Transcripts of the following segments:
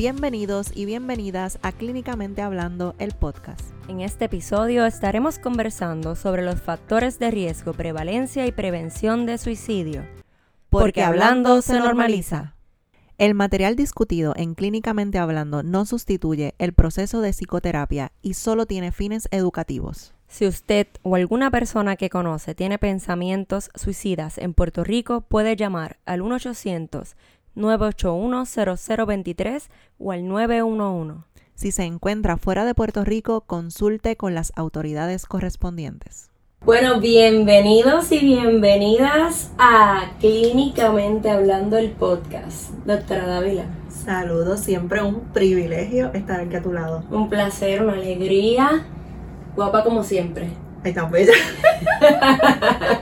Bienvenidos y bienvenidas a Clínicamente Hablando, el podcast. En este episodio estaremos conversando sobre los factores de riesgo, prevalencia y prevención de suicidio. Porque hablando se normaliza. El material discutido en Clínicamente Hablando no sustituye el proceso de psicoterapia y solo tiene fines educativos. Si usted o alguna persona que conoce tiene pensamientos suicidas en Puerto Rico, puede llamar al 1-800-981-0023 o al 911. Si se encuentra fuera de Puerto Rico, consulte con las autoridades correspondientes. Bueno, bienvenidos y bienvenidas a Clínicamente Hablando el podcast. Doctora Dávila. Saludos, siempre un privilegio estar aquí a tu lado. Un placer, una alegría. Guapa como siempre. Ahí tan bella.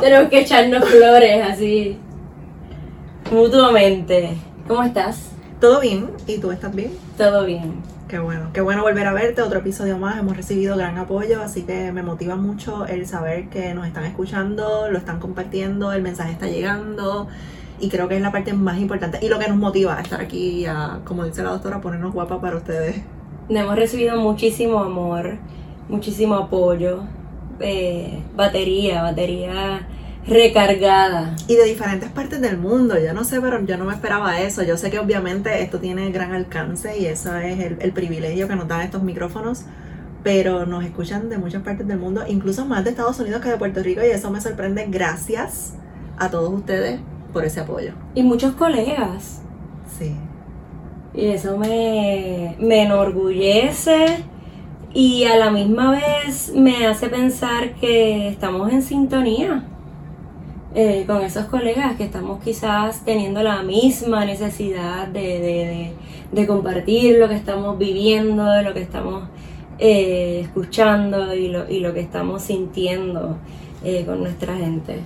Tenemos que echarnos flores así mutuamente. ¿Cómo estás? ¿Todo bien? ¿Y tú estás bien? Todo bien. Qué bueno, qué bueno volver a verte, otro episodio más, hemos recibido gran apoyo, así que me motiva mucho el saber que nos están escuchando, lo están compartiendo, el mensaje está llegando y creo que es la parte más importante y lo que nos motiva a estar aquí, a, como dice la doctora, ponernos guapa para ustedes. Hemos recibido muchísimo amor, muchísimo apoyo, eh, batería, batería recargada. Y de diferentes partes del mundo, yo no sé, pero yo no me esperaba eso. Yo sé que obviamente esto tiene gran alcance y eso es el, privilegio que nos dan estos micrófonos, pero nos escuchan de muchas partes del mundo, incluso más de Estados Unidos que de Puerto Rico y eso me sorprende. Gracias a todos ustedes por ese apoyo. Y muchos colegas. Sí. Y eso me, me enorgullece y a la misma vez me hace pensar que estamos en sintonía eh, con esos colegas que estamos quizás teniendo la misma necesidad de, compartir lo que estamos viviendo, de lo que estamos eh, escuchando y lo, y lo, que estamos sintiendo eh, con nuestra gente.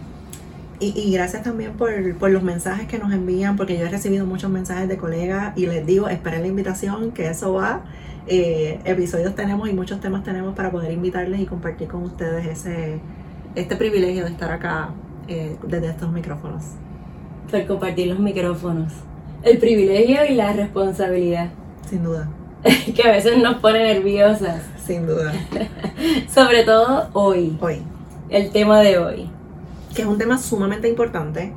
Y, gracias también por, los mensajes que nos envían, porque yo he recibido muchos mensajes de colegas y les digo, esperen la invitación, que eso va. episodios tenemos y muchos temas tenemos para poder invitarles y compartir con ustedes ese, este privilegio de estar acá eh, desde estos micrófonos. Por compartir los micrófonos. El privilegio y la responsabilidad. Sin duda. que a veces nos pone nerviosas. Sin duda. Sobre todo hoy. Hoy. El tema de hoy. Que es un tema sumamente importante,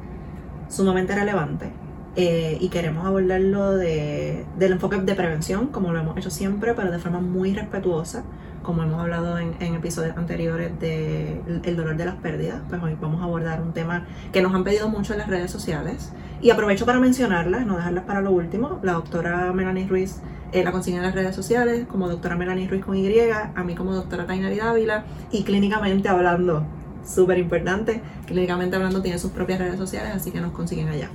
sumamente relevante. Eh, y queremos abordarlo de, del enfoque de prevención, como lo hemos hecho siempre, pero de forma muy respetuosa, como hemos hablado en, episodios anteriores del el dolor de las pérdidas, pues hoy vamos a abordar un tema que nos han pedido mucho en las redes sociales. Y aprovecho para mencionarlas, no dejarlas para lo último. La doctora Melanie Ruiz eh, la consigna en las redes sociales como doctora Melanie Ruiz con Y, a mí como doctora Tainari Dávila y clínicamente hablando, súper importante, clínicamente hablando tiene sus propias redes sociales, así que nos consiguen allá.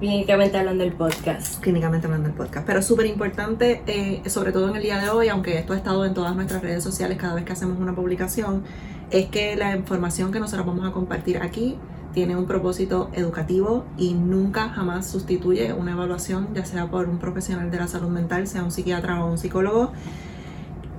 Clínicamente hablando del podcast. Clínicamente hablando del podcast. Pero súper importante, eh, sobre todo en el día de hoy, aunque esto ha estado en todas nuestras redes sociales cada vez que hacemos una publicación, es que la información que nosotros vamos a compartir aquí tiene un propósito educativo y nunca jamás sustituye una evaluación, ya sea por un profesional de la salud mental, sea un psiquiatra o un psicólogo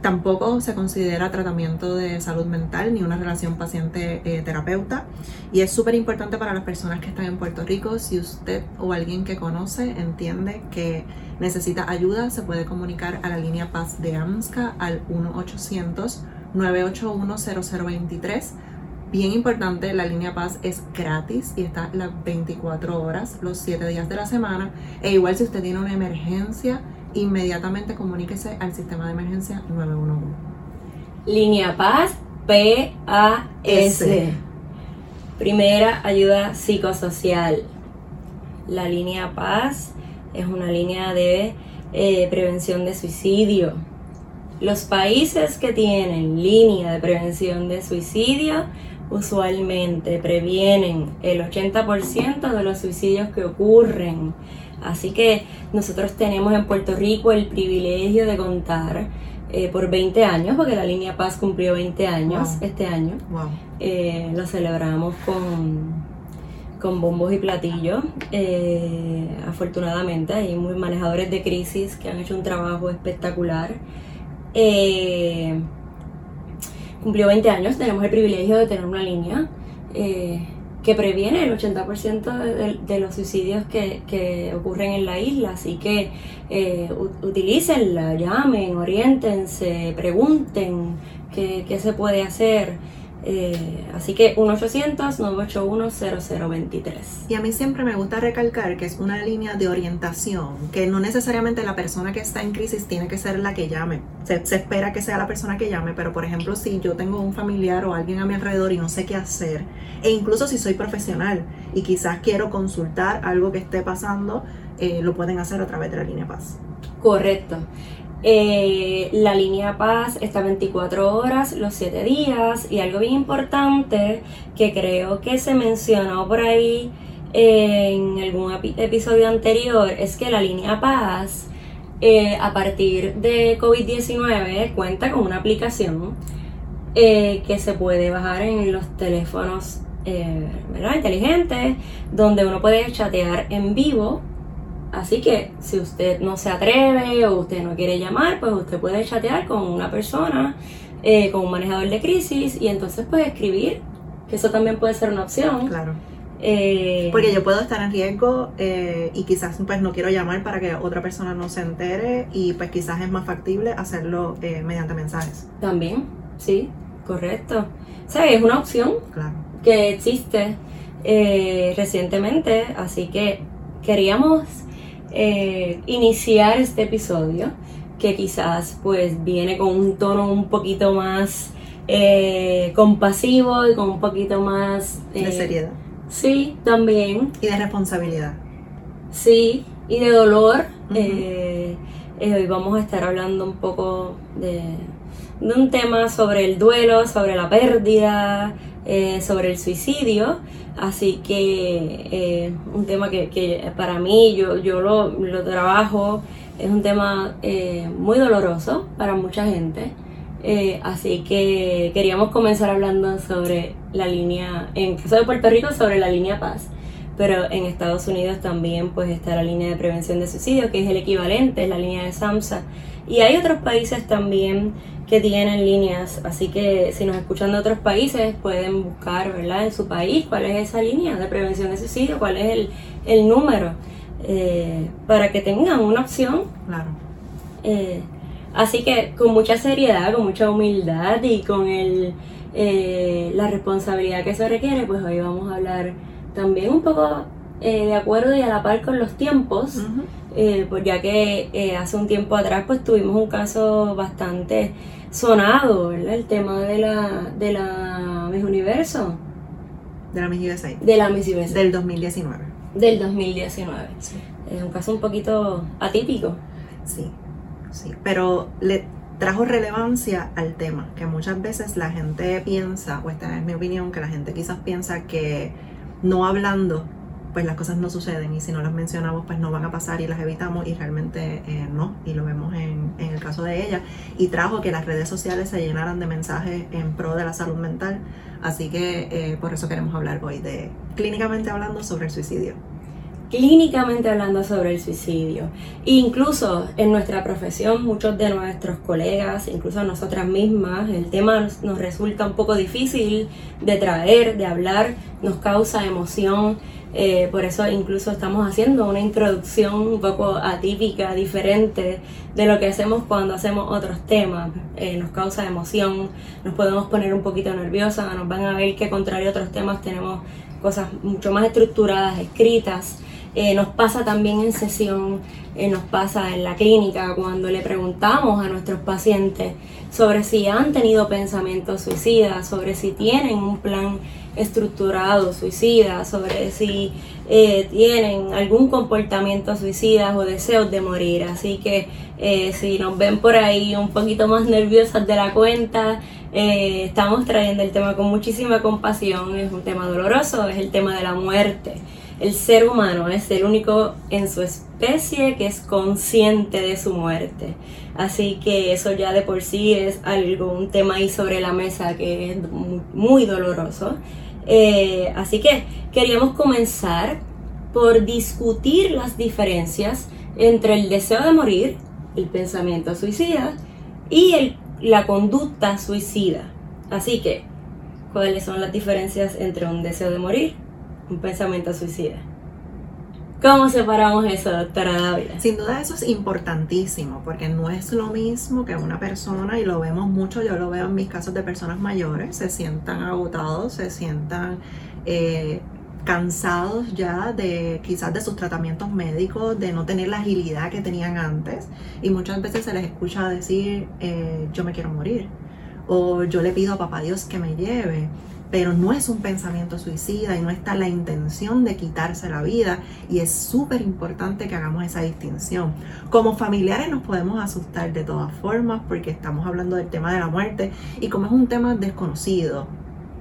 Tampoco se considera tratamiento de salud mental ni una relación paciente-terapeuta. y es súper importante para las personas que están en Puerto Rico. Si usted o alguien que conoce entiende que necesita ayuda, se puede comunicar a la línea Paz de AMSCA al 1-800-981-0023. Bien importante, la línea Paz es gratis y está las 24 horas, los 7 días de la semana. E igual si usted tiene una emergencia, inmediatamente comuníquese al sistema de emergencia 911. Línea Paz, PAS. Primera ayuda psicosocial. La línea Paz es una línea de eh, prevención de suicidio. Los países que tienen línea de prevención de suicidio usualmente previenen el 80% de los suicidios que ocurren Así que nosotros tenemos en Puerto Rico el privilegio de contar eh, por 20 años, porque la línea Paz cumplió 20 años este año. Eh, lo celebramos con, con bombos y platillos. Eh, afortunadamente hay muy manejadores de crisis que han hecho un trabajo espectacular. cumplió 20 años, tenemos el privilegio de tener una línea que previene el 80% de, de, los suicidios que, que, ocurren en la isla. Así que eh, utilícenla, llamen, orientense, pregunten qué, qué se puede hacer. Eh, así que 1-800-981-0023. Y a mí siempre me gusta recalcar que es una línea de orientación, que no necesariamente la persona que está en crisis tiene que ser la que llame. Se, se, espera que sea la persona que llame, pero por ejemplo, si yo tengo un familiar o alguien a mi alrededor y no sé qué hacer, e incluso si soy profesional y quizás quiero consultar algo que esté pasando, eh, lo pueden hacer a través de la línea Paz. Correcto. Eh, la línea Paz está 24 horas, los 7 días, y algo bien importante que creo que se mencionó por ahí en algún episodio anterior es que la línea Paz eh, a partir de COVID-19 cuenta con una aplicación eh, que se puede bajar en los teléfonos inteligentes donde uno puede chatear en vivo Así que si usted no se atreve o usted no quiere llamar, pues usted puede chatear con una persona, eh, con un manejador de crisis y entonces puede escribir, que eso también puede ser una opción. Claro. Eh, Porque yo puedo estar en riesgo eh, y quizás pues no quiero llamar para que otra persona no se entere y pues quizás es más factible hacerlo mediante mensajes. También, sí, correcto. O sea, es una opción que existe recientemente, así que queríamos eh, iniciar este episodio que quizás pues viene con un tono un poquito más eh, compasivo y con un poquito más de eh, seriedad. Sí, también. Y de responsabilidad. Sí, y de dolor. hoy vamos a estar hablando un poco de, de, un tema sobre el duelo, sobre la pérdida, sobre el suicidio. Así que eh, un tema que, para mí yo, yo lo, lo trabajo, es un tema eh, muy doloroso para mucha gente. Eh, así que queríamos comenzar hablando sobre la línea, en caso de Puerto Rico, sobre la línea Paz. Pero en Estados Unidos también pues está la línea de prevención de suicidio, que es el equivalente, es la línea de SAMSA. Y hay otros países también que tienen líneas, así que si nos escuchan de otros países pueden buscar ¿verdad? en su país cuál es esa línea de prevención de suicidio, cuál es el, el número, eh, para que tengan una opción. Claro. Eh, así que con mucha seriedad, con mucha humildad y con el, eh, la responsabilidad que eso requiere, pues hoy vamos a hablar también un poco de acuerdo y a la par con los tiempos. Pues ya que hace un tiempo atrás pues tuvimos un caso bastante sonado, ¿verdad? El tema de la, de la Miss Universo. De la Miss USA. De la Miss USA. Del 2019. Del 2019. Sí. Es un caso un poquito atípico. Sí, sí. Pero le trajo relevancia al tema, que muchas veces la gente piensa, o esta es mi opinión, que la gente quizás piensa que no hablando pues las cosas no suceden y si no las mencionamos pues no van a pasar y las evitamos y realmente eh, no y lo vemos en, en, el caso de ella y trajo que las redes sociales se llenaran de mensajes en pro de la salud mental así que eh, por eso queremos hablar hoy de clínicamente hablando sobre el suicidio clínicamente hablando sobre el suicidio. Incluso en nuestra profesión, muchos de nuestros colegas, incluso nosotras mismas, el tema nos resulta un poco difícil de traer, de hablar, nos causa emoción. Eh, por eso incluso estamos haciendo una introducción un poco atípica, diferente de lo que hacemos cuando hacemos otros temas. Eh, nos causa emoción, nos podemos poner un poquito nerviosas, nos van a ver que contrario a otros temas tenemos cosas mucho más estructuradas, escritas. Eh, nos pasa también en sesión, nos pasa en la clínica cuando le preguntamos a nuestros pacientes sobre si han tenido pensamientos suicidas, sobre si tienen un plan estructurado suicida, sobre si eh, tienen algún comportamiento suicida o deseos de morir. Así que eh, si nos ven por ahí un poquito más nerviosas de la cuenta, eh, estamos trayendo el tema con muchísima compasión. Es un tema doloroso, es el tema de la muerte. El ser humano es el único en su especie que es consciente de su muerte. Así que eso ya de por sí es algo, un tema ahí sobre la mesa que es muy, doloroso. Eh, así que queríamos comenzar por discutir las diferencias entre el deseo de morir, el pensamiento suicida y la conducta suicida. Así que, ¿cuáles son las diferencias entre un deseo de morir un pensamiento suicida. ¿Cómo separamos eso, doctora Dávila? Sin duda eso es importantísimo, porque no es lo mismo que una persona, y lo vemos mucho, yo lo veo en mis casos de personas mayores, se sientan agotados, se sientan eh, cansados ya de quizás de sus tratamientos médicos, de no tener la agilidad que tenían antes, y muchas veces se les escucha decir, eh, yo me quiero morir, o yo le pido a papá Dios que me lleve pero no es un pensamiento suicida y no está la intención de quitarse la vida y es súper importante que hagamos esa distinción. Como familiares nos podemos asustar de todas formas porque estamos hablando del tema de la muerte y como es un tema desconocido,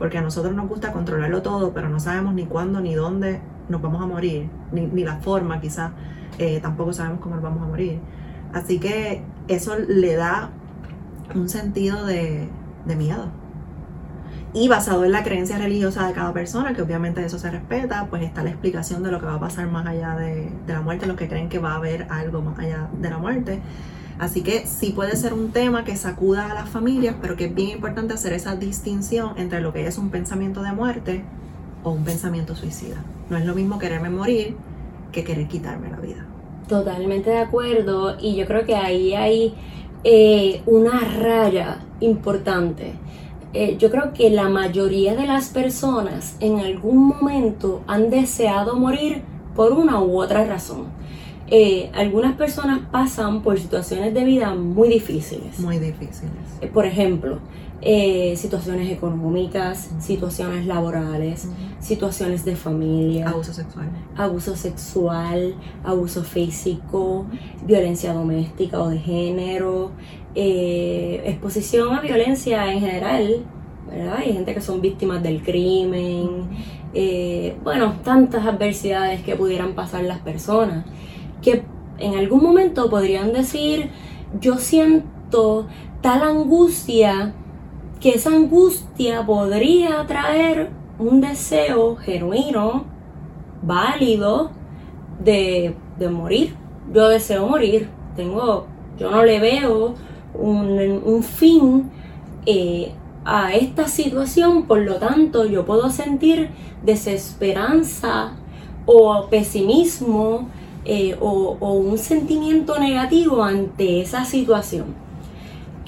porque a nosotros nos gusta controlarlo todo, pero no sabemos ni cuándo ni dónde nos vamos a morir, ni, la forma quizás, eh, tampoco sabemos cómo nos vamos a morir. Así que eso le da un sentido de miedo y basado en la creencia religiosa de cada persona, que obviamente eso se respeta, pues está la explicación de lo que va a pasar más allá de, la muerte, los que creen que va a haber algo más allá de la muerte. Así que sí puede ser un tema que sacuda a las familias, pero que es bien importante hacer esa distinción entre lo que es un pensamiento de muerte o un pensamiento suicida. No es lo mismo quererme morir que querer quitarme la vida. Totalmente de acuerdo, y yo creo que ahí hay eh, una raya importante eh, yo creo que la mayoría de las personas en algún momento han deseado morir por una u otra razón. Eh, algunas personas pasan por situaciones de vida muy difíciles. Muy difíciles. Eh, por ejemplo, situaciones económicas, situaciones laborales, situaciones de familia. Abuso sexual. Abuso sexual, abuso físico, violencia doméstica o de género, eh, exposición a violencia en general, ¿verdad? Hay gente que son víctimas del crimen, eh, bueno, tantas adversidades que pudieran pasar las personas, que en algún momento podrían decir, yo siento tal angustia, que esa angustia podría traer un deseo genuino, válido, de, de morir. Yo deseo morir, tengo, yo no le veo un, fin eh, a esta situación, por lo tanto yo puedo sentir desesperanza o pesimismo eh, o, un sentimiento negativo ante esa situación.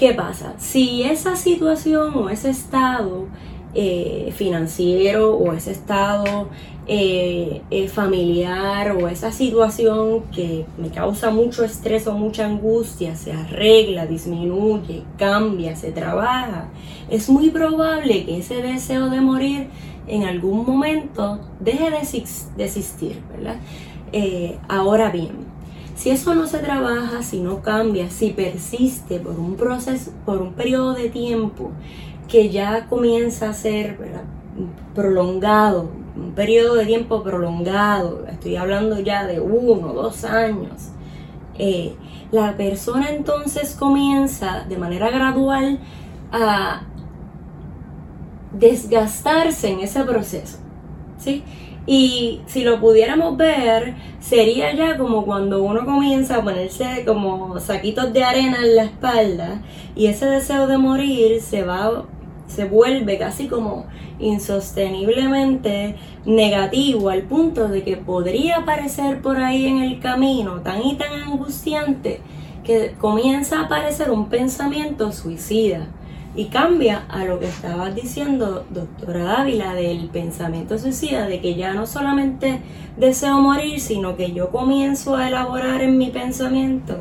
¿Qué pasa? Si esa situación o ese estado eh, financiero o ese estado eh, eh, familiar o esa situación que me causa mucho estrés o mucha angustia se arregla, disminuye, cambia, se trabaja, es muy probable que ese deseo de morir en algún momento deje de existir, ¿verdad? Ahora bien, si eso no se trabaja, si no cambia, si persiste por un proceso, por un periodo de tiempo que ya comienza a ser prolongado, un periodo de tiempo prolongado, estoy hablando ya de uno, dos años, eh, la persona entonces comienza de manera gradual a desgastarse en ese proceso. ¿sí? Y si lo pudiéramos ver, sería ya como cuando uno comienza a ponerse como saquitos de arena en la espalda y ese deseo de morir se va se vuelve casi como insosteniblemente negativo al punto de que podría aparecer por ahí en el camino tan y tan angustiante que comienza a aparecer un pensamiento suicida y cambia a lo que estabas diciendo, doctora Dávila, del pensamiento suicida, de que ya no solamente deseo morir, sino que yo comienzo a elaborar en mi pensamiento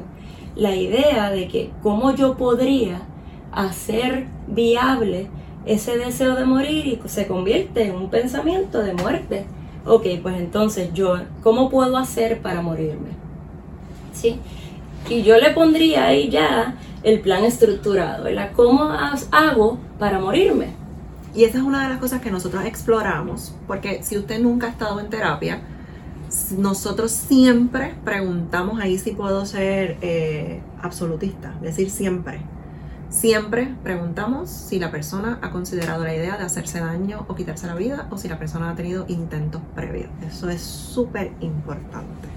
la idea de que cómo yo podría hacer viable ese deseo de morir y se convierte en un pensamiento de muerte. Ok, pues entonces yo, ¿cómo puedo hacer para morirme? ¿Sí? Y yo le pondría ahí ya el plan estructurado, ¿verdad? ¿Cómo hago para morirme? Y esa es una de las cosas que nosotros exploramos, porque si usted nunca ha estado en terapia, nosotros siempre preguntamos ahí si puedo ser eh, absolutista, decir, siempre Siempre preguntamos si la persona ha considerado la idea de hacerse daño o quitarse la vida o si la persona ha tenido intentos previos. Eso es súper importante.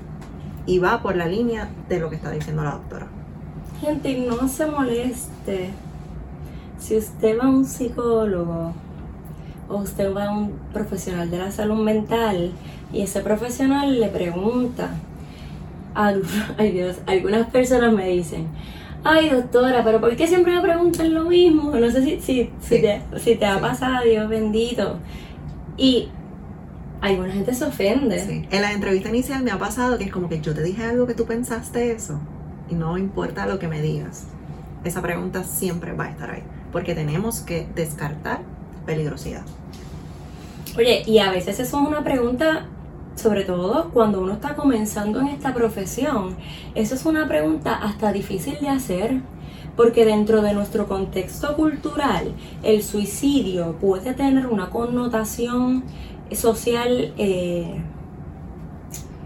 Y va por la línea de lo que está diciendo la doctora. Gente, no se moleste. Si usted va a un psicólogo o usted va a un profesional de la salud mental y ese profesional le pregunta, ay Dios, algunas personas me dicen, ay doctora, pero ¿por qué siempre me preguntan lo mismo? No sé si, si, si, te, si te ha pasado, Dios bendito. Y alguna gente se ofende. En la entrevista inicial me ha pasado que es como que yo te dije algo que tú pensaste eso y no importa lo que me digas. Esa pregunta siempre va a estar ahí porque tenemos que descartar peligrosidad. Oye, y a veces eso es una pregunta, sobre todo cuando uno está comenzando en esta profesión, eso es una pregunta hasta difícil de hacer, porque dentro de nuestro contexto cultural, el suicidio puede tener una connotación social eh,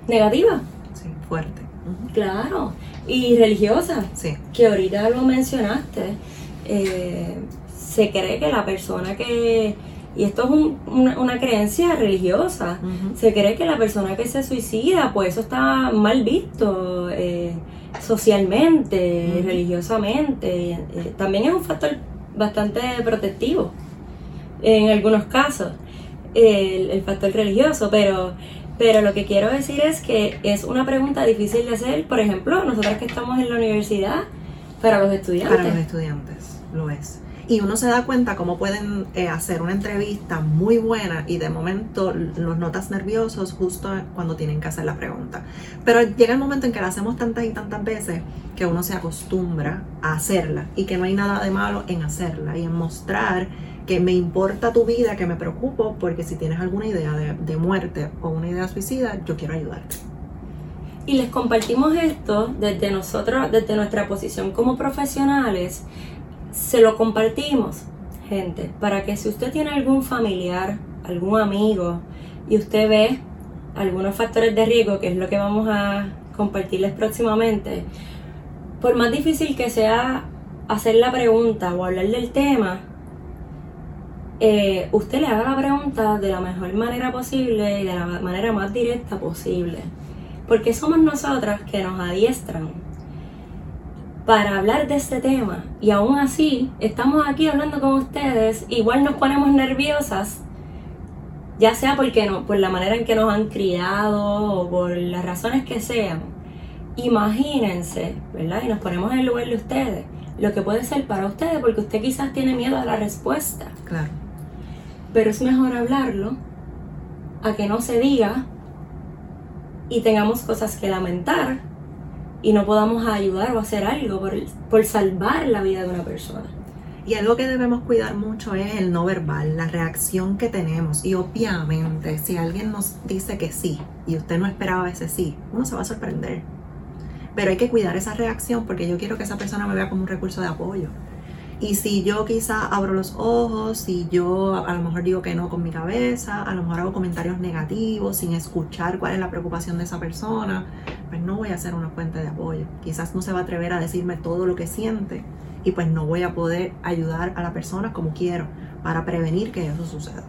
negativa. Sí, fuerte. Claro, y religiosa. Sí. Que ahorita lo mencionaste. Eh, se cree que la persona que, y esto es una, creencia religiosa, se cree que la persona que se suicida, pues eso está mal visto eh, socialmente, religiosamente. Eh, también es un factor bastante protectivo en algunos casos, el, factor religioso, pero pero lo que quiero decir es que es una pregunta difícil de hacer, por ejemplo, nosotros que estamos en la universidad, para los estudiantes. Para los estudiantes, lo es y uno se da cuenta cómo pueden eh, hacer una entrevista muy buena y de momento los notas nerviosos justo cuando tienen que hacer la pregunta. Pero llega el momento en que la hacemos tantas y tantas veces que uno se acostumbra a hacerla y que no hay nada de malo en hacerla y en mostrar que me importa tu vida, que me preocupo, porque si tienes alguna idea de, muerte o una idea suicida, yo quiero ayudarte. Y les compartimos esto desde nosotros, desde nuestra posición como profesionales, se lo compartimos, gente, para que si usted tiene algún familiar, algún amigo, y usted ve algunos factores de riesgo, que es lo que vamos a compartirles próximamente, por más difícil que sea hacer la pregunta o hablar del tema, eh, usted le haga la pregunta de la mejor manera posible y de la manera más directa posible. Porque somos nosotras que nos adiestran para hablar de este tema y aún así estamos aquí hablando con ustedes, igual nos ponemos nerviosas, ya sea porque no, por la manera en que nos han criado o por las razones que sean. Imagínense, ¿verdad? Y nos ponemos en el lugar de ustedes, lo que puede ser para ustedes, porque usted quizás tiene miedo a la respuesta. Claro. Pero es mejor hablarlo a que no se diga y tengamos cosas que lamentar y no podamos ayudar o hacer algo por, salvar la vida de una persona. Y algo que debemos cuidar mucho es el no verbal, la reacción que tenemos. Y obviamente, si alguien nos dice que sí y usted no esperaba ese sí, uno se va a sorprender. Pero hay que cuidar esa reacción porque yo quiero que esa persona me vea como un recurso de apoyo. Y si yo quizá abro los ojos, si yo a lo mejor digo que no con mi cabeza, a lo mejor hago comentarios negativos sin escuchar cuál es la preocupación de esa persona, pues no voy a ser una fuente de apoyo. Quizás no se va a atrever a decirme todo lo que siente y pues no voy a poder ayudar a la persona como quiero para prevenir que eso suceda.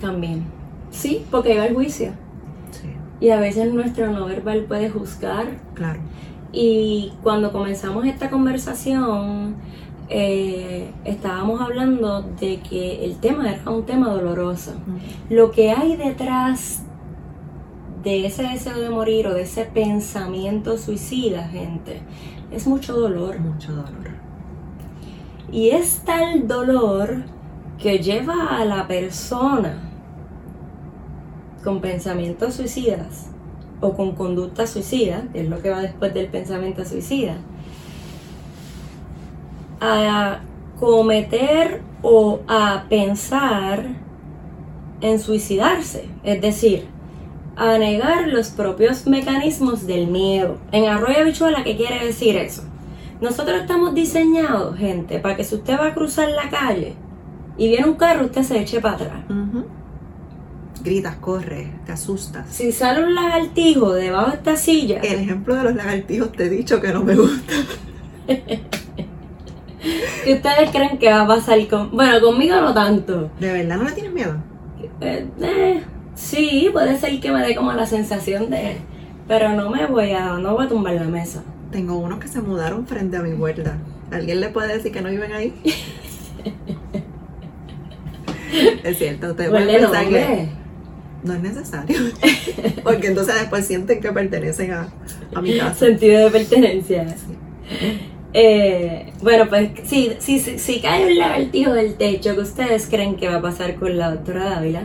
También. Sí, porque va el juicio. Sí. Y a veces nuestro no verbal puede juzgar. Claro. Y cuando comenzamos esta conversación, eh, estábamos hablando de que el tema era un tema doloroso. Lo que hay detrás de ese deseo de morir o de ese pensamiento suicida, gente, es mucho dolor. Mucho dolor. Y es tal dolor que lleva a la persona con pensamientos suicidas o con conducta suicida, que es lo que va después del pensamiento suicida, a cometer o a pensar en suicidarse, es decir, a negar los propios mecanismos del miedo. En arroyo habichuela, ¿qué quiere decir eso? Nosotros estamos diseñados, gente, para que si usted va a cruzar la calle y viene un carro, usted se eche para atrás. Gritas, corre, te asustas. Si sale un lagartijo debajo de esta silla. El ejemplo de los lagartijos te he dicho que no me gusta. ¿Qué ustedes creen que va a pasar con.? Bueno, conmigo no tanto. ¿De verdad no le tienes miedo? Eh, eh, sí, puede ser que me dé como la sensación de. Pero no me voy a. No voy a tumbar la mesa. Tengo unos que se mudaron frente a mi huerta. ¿Alguien le puede decir que no viven ahí? es cierto, ustedes pueden pensar que no es necesario. Porque entonces después sienten que pertenecen a, a mi casa. Sentido de pertenencia. Eh, bueno, pues si, si, si, si cae un lagartijo del techo, ¿qué ustedes creen que va a pasar con la doctora Dávila?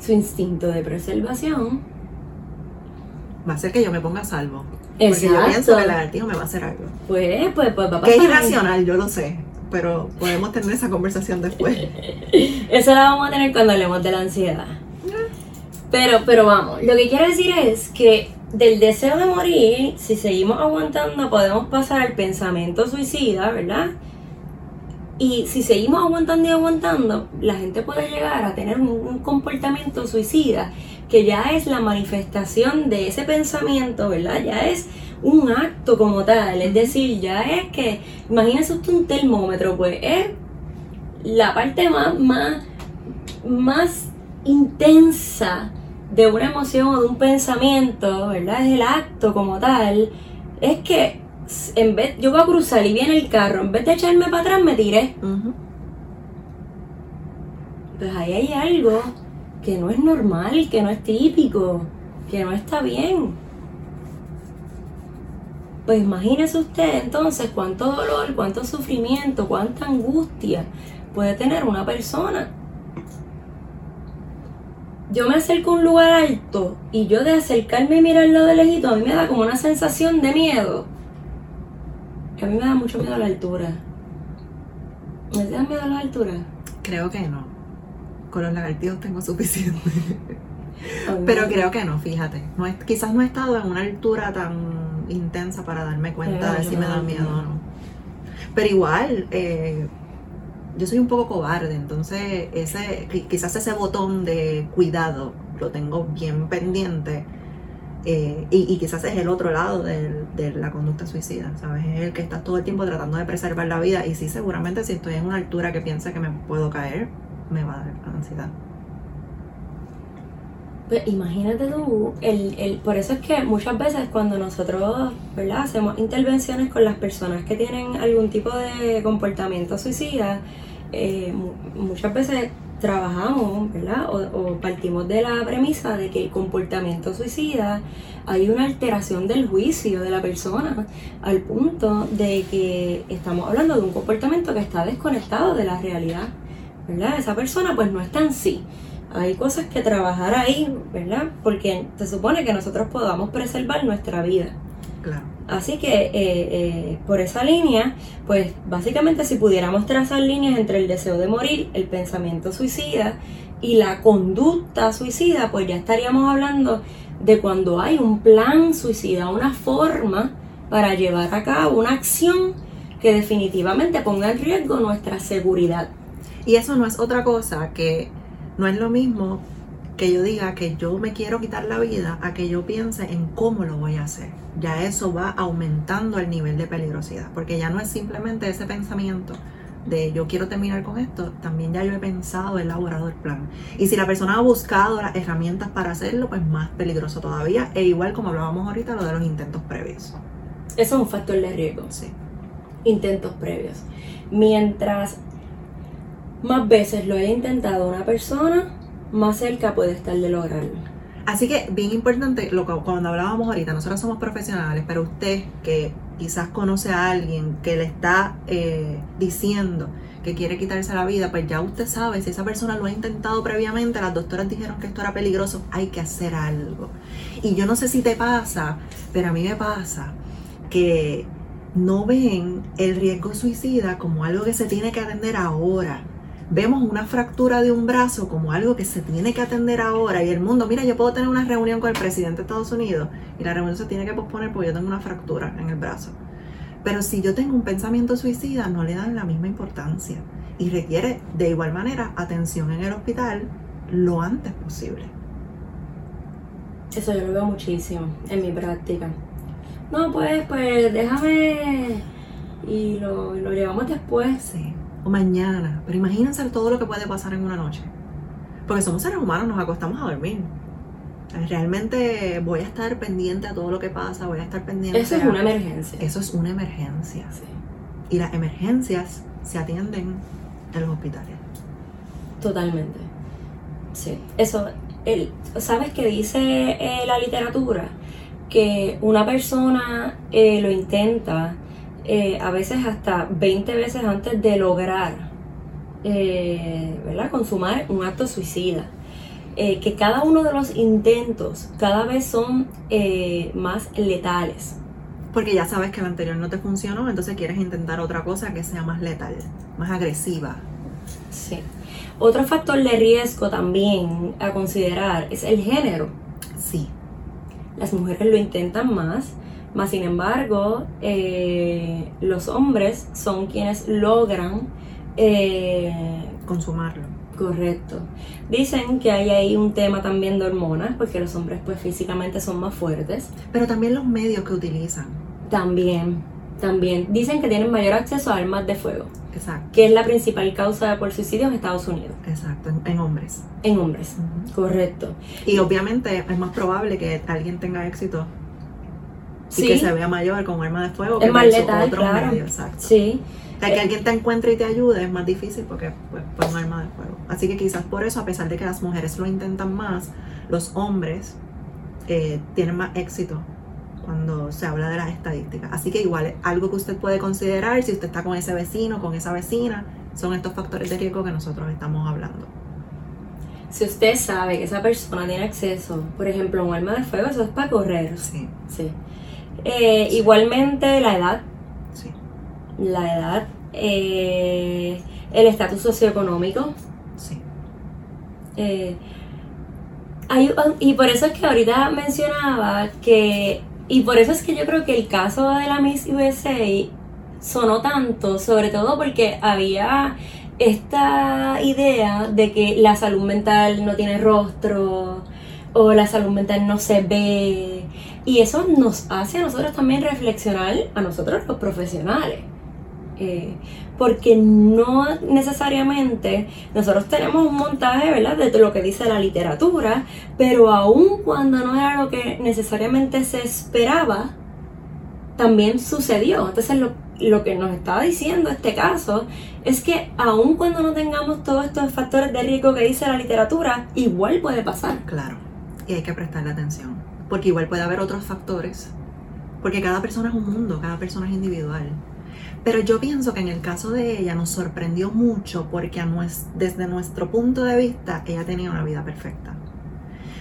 Su instinto de preservación. Va a ser que yo me ponga a salvo. Porque yo Exacto. pienso que el lagartijo me va a hacer algo. Pues, pues, pues va a Que es pasar. irracional, yo lo sé. Pero podemos tener esa conversación después. Eso la vamos a tener cuando hablemos de la ansiedad. Pero, pero vamos, lo que quiero decir es que del deseo de morir, si seguimos aguantando, podemos pasar al pensamiento suicida, ¿verdad? Y si seguimos aguantando y aguantando, la gente puede llegar a tener un, un comportamiento suicida, que ya es la manifestación de ese pensamiento, ¿verdad? Ya es un acto como tal, es decir, ya es que, imagínese usted un termómetro, pues es la parte más, más, más intensa de una emoción o de un pensamiento, ¿verdad? Es el acto como tal. Es que en vez, yo voy a cruzar y viene el carro, en vez de echarme para atrás me tiré. Pues ahí hay algo que no es normal, que no es típico, que no está bien. Pues imagínese usted entonces cuánto dolor, cuánto sufrimiento, cuánta angustia puede tener una persona. Yo me acerco a un lugar alto y yo de acercarme y mirarlo de lejito, a mí me da como una sensación de miedo. A mí me da mucho miedo a la altura. ¿Me da miedo a la altura? Creo que no. Con los lagartijos tengo suficiente. Pero creo que no, fíjate. No es, quizás no he estado en una altura tan intensa para darme cuenta Pero de si me da miedo. o no. Pero igual, eh, yo soy un poco cobarde, entonces ese, qui- quizás ese botón de cuidado lo tengo bien pendiente. eh, y, y quizás es el otro lado del- de la conducta suicida, ¿sabes? Es el que está todo el tiempo tratando de preservar la vida. Y sí, seguramente si estoy en una altura que piense que me puedo caer, me va a dar ansiedad. Pues imagínate tú, el, el, por eso es que muchas veces cuando nosotros ¿verdad? hacemos intervenciones con las personas que tienen algún tipo de comportamiento suicida, eh, mu- muchas veces trabajamos, ¿verdad? O, o partimos de la premisa de que el comportamiento suicida hay una alteración del juicio de la persona al punto de que estamos hablando de un comportamiento que está desconectado de la realidad, ¿verdad? Esa persona pues no está en sí hay cosas que trabajar ahí, ¿verdad? Porque se supone que nosotros podamos preservar nuestra vida. Así que eh, eh, por esa línea, pues básicamente si pudiéramos trazar líneas entre el deseo de morir, el pensamiento suicida y la conducta suicida, pues ya estaríamos hablando de cuando hay un plan suicida, una forma para llevar a cabo una acción que definitivamente ponga en riesgo nuestra seguridad. Y eso no es otra cosa que no es lo mismo que yo diga que yo me quiero quitar la vida a que yo piense en cómo lo voy a hacer. Ya eso va aumentando el nivel de peligrosidad, porque ya no es simplemente ese pensamiento de yo quiero terminar con esto, también ya yo he pensado, he elaborado el plan. Y si la persona ha buscado las herramientas para hacerlo, pues más peligroso todavía. E igual como hablábamos ahorita, lo de los intentos previos. Eso es un factor de riesgo. Sí. intentos previos. Mientras más veces lo haya intentado una persona, más cerca puede estar de lograrlo. Así que bien importante, lo que cuando hablábamos ahorita, nosotros somos profesionales, pero usted que quizás conoce a alguien que le está eh, diciendo que quiere quitarse la vida, pues ya usted sabe, si esa persona lo ha intentado previamente, las doctoras dijeron que esto era peligroso, hay que hacer algo. Y yo no sé si te pasa, pero a mí me pasa que no ven el riesgo suicida como algo que se tiene que atender ahora. Vemos una fractura de un brazo como algo que se tiene que atender ahora y el mundo, mira, yo puedo tener una reunión con el presidente de Estados Unidos y la reunión se tiene que posponer porque yo tengo una fractura en el brazo. Pero si yo tengo un pensamiento suicida, no le dan la misma importancia y requiere de igual manera atención en el hospital lo antes posible. Eso yo lo veo muchísimo en mi práctica. No, pues, pues déjame y lo, lo llevamos después. Sí, o mañana. Pero imagínense todo lo que puede pasar en una noche. Porque somos seres humanos, nos acostamos a dormir. Realmente voy a estar pendiente a todo lo que pasa, voy a estar pendiente Eso es a- una emergencia. Eso es una emergencia. Sí. Y las emergencias se atienden en los hospitales. Totalmente. Sí. Eso, el, ¿sabes qué dice eh, la literatura? Que una persona eh, lo intenta eh, a veces hasta 20 veces antes de lograr ¿verdad? consumar un acto suicida. que cada uno de los intentos cada vez son más letales. Porque ya sabes que el anterior no te funcionó, entonces quieres intentar otra cosa que sea más letal, más agresiva. Sí. Otro factor de riesgo también a considerar es el género. Sí. Las mujeres lo intentan más, más sin embargo, eh, los hombres son quienes logran eh, consumarlo. Correcto. Dicen que hay ahí un tema también de hormonas, porque los hombres pues físicamente son más fuertes. Pero también los medios que utilizan. También, también. Dicen que tienen mayor acceso a armas de fuego. Exacto. Que es la principal causa por suicidio en Estados Unidos. Exacto, en, hombres. En hombres, correcto. Y obviamente es más probable que alguien tenga éxito y que se vea mayor con un arma de fuego que es más letal, claro. exacto. Sí. que eh, alguien te encuentre y te ayude es más difícil porque pues, pues un arma de fuego. Así que quizás por eso, a pesar de que las mujeres lo intentan más, los hombres eh, tienen más éxito cuando se habla de las estadísticas. Así que igual algo que usted puede considerar si usted está con ese vecino, con esa vecina, son estos factores de riesgo que nosotros estamos hablando. Si usted sabe que esa persona tiene acceso, por ejemplo, a un arma de fuego, eso es para correr. Sí. Sí. Eh, igualmente la edad. Sí. La edad. Eh, el estatus socioeconómico. Sí. Eh, hay, y por eso es que ahorita mencionaba que y por eso es que yo creo que el caso de la Miss USA sonó tanto, sobre todo porque había esta idea de que la salud mental no tiene rostro o la salud mental no se ve. Y eso nos hace a nosotros también reflexionar, a nosotros los profesionales. Eh, porque no necesariamente nosotros tenemos un montaje, ¿verdad?, de lo que dice la literatura, pero aun cuando no era lo que necesariamente se esperaba, también sucedió. Entonces lo, lo que nos está diciendo este caso es que aun cuando no tengamos todos estos factores de riesgo que dice la literatura, igual puede pasar. Claro, y hay que prestarle atención, porque igual puede haber otros factores, porque cada persona es un mundo, cada persona es individual. Pero yo pienso que en el caso de ella nos sorprendió mucho porque desde nuestro punto de vista ella tenía una vida perfecta.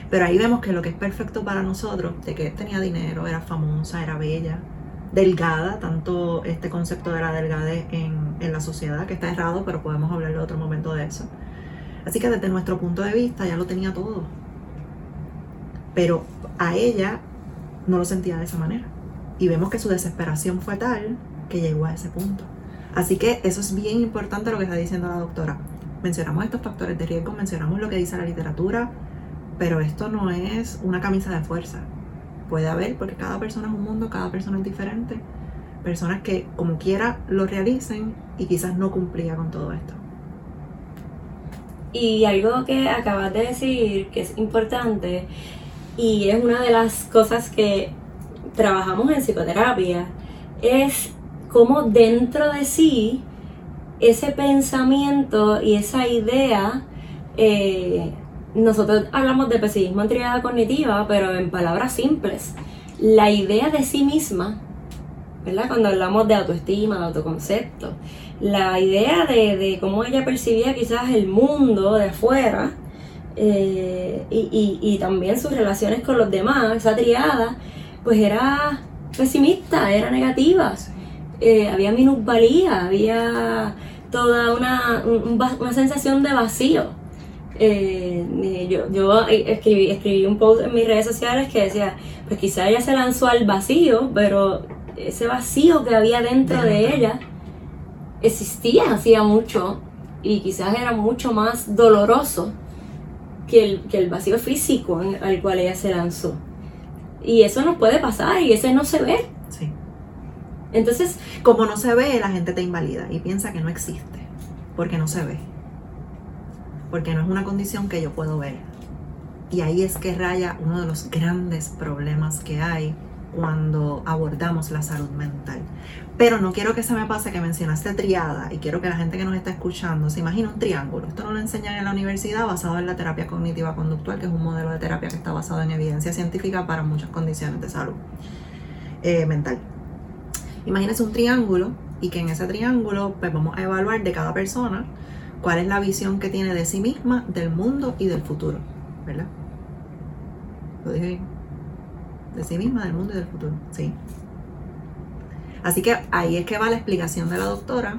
Pero ahí vemos que lo que es perfecto para nosotros, de que tenía dinero, era famosa, era bella, delgada, tanto este concepto de la delgadez en, en la sociedad, que está errado, pero podemos hablar en otro momento de eso. Así que desde nuestro punto de vista ya lo tenía todo. Pero a ella no lo sentía de esa manera. Y vemos que su desesperación fue tal que llegó a ese punto. Así que eso es bien importante lo que está diciendo la doctora. Mencionamos estos factores de riesgo, mencionamos lo que dice la literatura, pero esto no es una camisa de fuerza. Puede haber, porque cada persona es un mundo, cada persona es diferente. Personas que como quiera lo realicen y quizás no cumplía con todo esto. Y algo que acabas de decir que es importante y es una de las cosas que trabajamos en psicoterapia es cómo dentro de sí ese pensamiento y esa idea, eh, nosotros hablamos de pesimismo en triada cognitiva, pero en palabras simples, la idea de sí misma, ¿verdad? Cuando hablamos de autoestima, de autoconcepto, la idea de, cómo ella percibía quizás el mundo de afuera, eh, y, y, también sus relaciones con los demás, esa triada, pues era pesimista, era negativa. Eh, había minusvalía, había toda una, una sensación de vacío. Eh, yo, yo escribí, escribí un post en mis redes sociales que decía, pues quizá ella se lanzó al vacío, pero ese vacío que había dentro de ella existía hacía mucho y quizás era mucho más doloroso que el, que el vacío físico al cual ella se lanzó. Y eso no puede pasar y ese no se ve. Sí. Entonces, como no se ve, la gente te invalida y piensa que no existe, porque no se ve. Porque no es una condición que yo puedo ver. Y ahí es que raya uno de los grandes problemas que hay cuando abordamos la salud mental. Pero no quiero que se me pase que mencionaste triada y quiero que la gente que nos está escuchando se imagine un triángulo. Esto no lo enseñan en la universidad basado en la terapia cognitiva conductual, que es un modelo de terapia que está basado en evidencia científica para muchas condiciones de salud eh, mental. Imagínense un triángulo y que en ese triángulo pues vamos a evaluar de cada persona cuál es la visión que tiene de sí misma, del mundo y del futuro, ¿verdad? Lo dije bien. De sí misma, del mundo y del futuro, sí. Así que ahí es que va la explicación de la doctora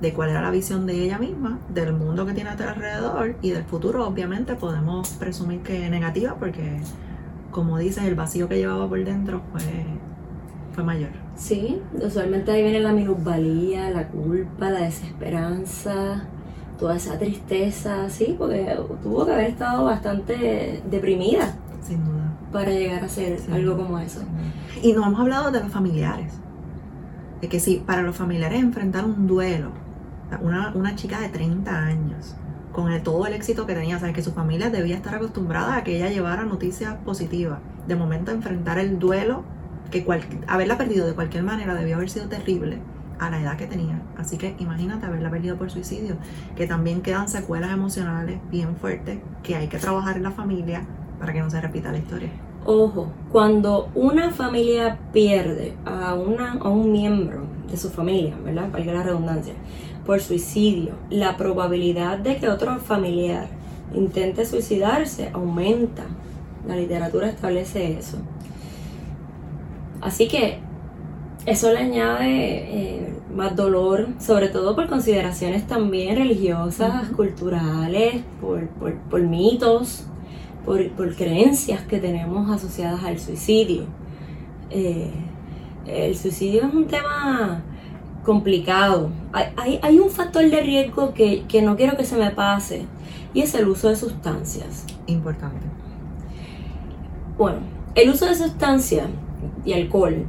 de cuál era la visión de ella misma, del mundo que tiene a alrededor y del futuro, obviamente podemos presumir que negativa porque, como dices, el vacío que llevaba por dentro fue, fue mayor. Sí, usualmente ahí viene la minusvalía, la culpa, la desesperanza, toda esa tristeza, sí, porque tuvo que haber estado bastante deprimida. Sin duda. Para llegar a ser algo como eso. Y no hemos hablado de los familiares de que si para los familiares enfrentar un duelo, una, una chica de 30 años, con el, todo el éxito que tenía, sabes que su familia debía estar acostumbrada a que ella llevara noticias positivas. De momento enfrentar el duelo, que haberla perdido de cualquier manera debió haber sido terrible a la edad que tenía. Así que imagínate haberla perdido por suicidio, que también quedan secuelas emocionales bien fuertes que hay que trabajar en la familia para que no se repita la historia. Ojo, cuando una familia pierde a, una, a un miembro de su familia, ¿verdad? Valga la redundancia, por suicidio, la probabilidad de que otro familiar intente suicidarse aumenta. La literatura establece eso. Así que eso le añade eh, más dolor, sobre todo por consideraciones también religiosas, culturales, por, por mitos por, creencias que tenemos asociadas al suicidio. Eh, el suicidio es un tema complicado. Hay, un factor de riesgo que, que, no quiero que se me pase y es el uso de sustancias. Importante. Bueno, el uso de sustancias y alcohol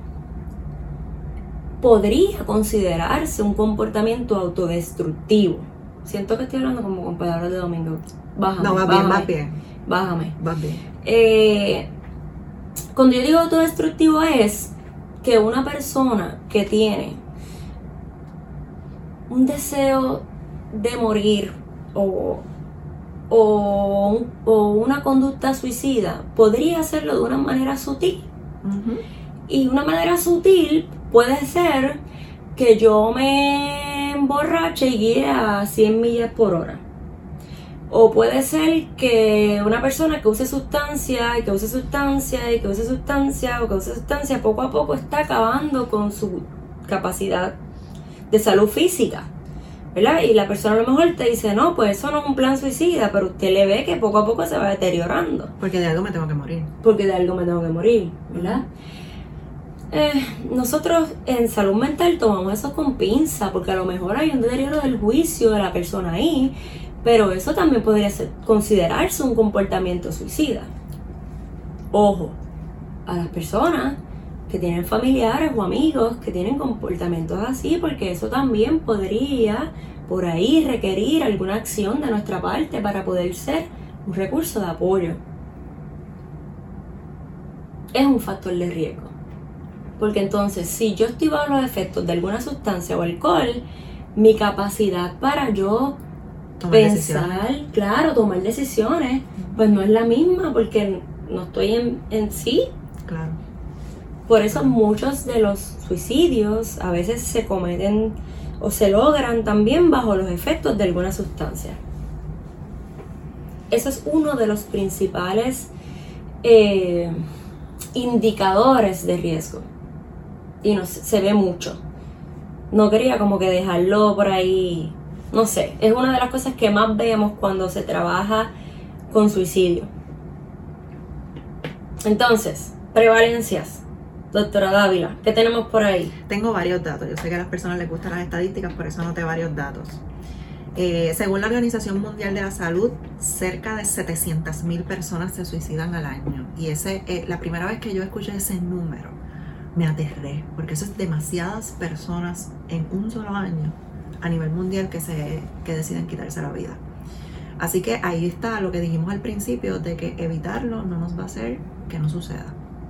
podría considerarse un comportamiento autodestructivo. Siento que estoy hablando como con palabras de domingo. Bájame, no, va bien, va bien bájame. bien. Eh, cuando yo digo autodestructivo es que una persona que tiene un deseo de morir o, o, una conducta suicida podría hacerlo de una manera sutil. Y una manera sutil puede ser que yo me emborrache y guíe a 100 millas por hora. O puede ser que una persona que use sustancia y que use sustancia y que use sustancia o que use sustancia poco a poco está acabando con su capacidad de salud física. ¿verdad? Y la persona a lo mejor te dice, no, pues eso no es un plan suicida, pero usted le ve que poco a poco se va deteriorando. Porque de algo me tengo que morir. Porque de algo me tengo que morir, ¿verdad? Eh, nosotros en salud mental tomamos eso con pinza, porque a lo mejor hay un deterioro del juicio de la persona ahí, pero eso también podría ser, considerarse un comportamiento suicida. Ojo, a las personas que tienen familiares o amigos que tienen comportamientos así, porque eso también podría por ahí requerir alguna acción de nuestra parte para poder ser un recurso de apoyo. Es un factor de riesgo. Porque entonces, si yo estoy bajo los efectos de alguna sustancia o alcohol, mi capacidad para yo pensar, claro, tomar decisiones, pues no es la misma porque no estoy en, sí. Claro. Por eso muchos de los suicidios a veces se cometen o se logran también bajo los efectos de alguna sustancia. Eso es uno de los principales eh, indicadores de riesgo. Y no, se ve mucho. No quería como que dejarlo por ahí no sé, es una de las cosas que más vemos cuando se trabaja con suicidio. Entonces, prevalencias. Doctora Dávila, ¿qué tenemos por ahí? Tengo varios datos. Yo sé que a las personas les gustan las estadísticas, por eso anoté varios datos. Eh, según la Organización Mundial de la Salud, cerca de 700.000 personas se suicidan al año. Y ese, eh, la primera vez que yo escuché ese número, me aterré, porque eso es demasiadas personas en un solo año a nivel mundial que, se, que deciden quitarse la vida. Así que ahí está lo que dijimos al principio de que evitarlo no nos va a hacer que no suceda.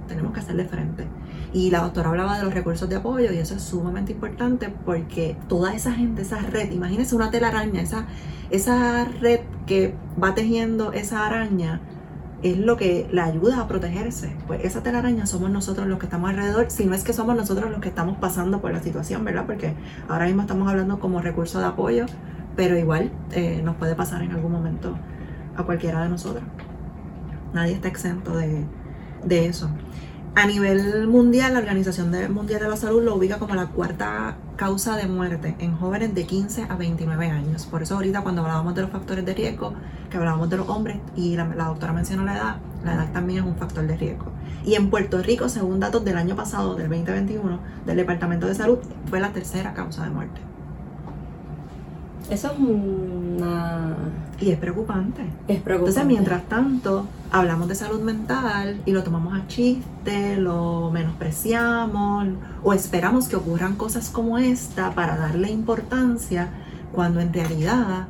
Tenemos que hacerle frente. Y la doctora hablaba de los recursos de apoyo y eso es sumamente importante porque toda esa gente, esa red, imagínense una telaraña, esa, esa red que va tejiendo esa araña, es lo que la ayuda a protegerse. Pues esa telaraña somos nosotros los que estamos alrededor, si no es que somos nosotros los que estamos pasando por la situación, ¿verdad? Porque ahora mismo estamos hablando como recurso de apoyo, pero igual eh, nos puede pasar en algún momento a cualquiera de nosotros. Nadie está exento de, de eso. A nivel mundial, la Organización Mundial de la Salud lo ubica como la cuarta causa de muerte en jóvenes de 15 a 29 años. Por eso ahorita cuando hablábamos de los factores de riesgo, que hablábamos de los hombres y la, doctora mencionó la edad, la edad también es un factor de riesgo. Y en Puerto Rico, según datos del año pasado, del 2021, del Departamento de Salud, fue la tercera causa de muerte. Eso es una... Y es preocupante. Es preocupante. Entonces, mientras tanto, hablamos de salud mental y lo tomamos a chiste, lo menospreciamos o esperamos que ocurran cosas como esta para darle importancia cuando en realidad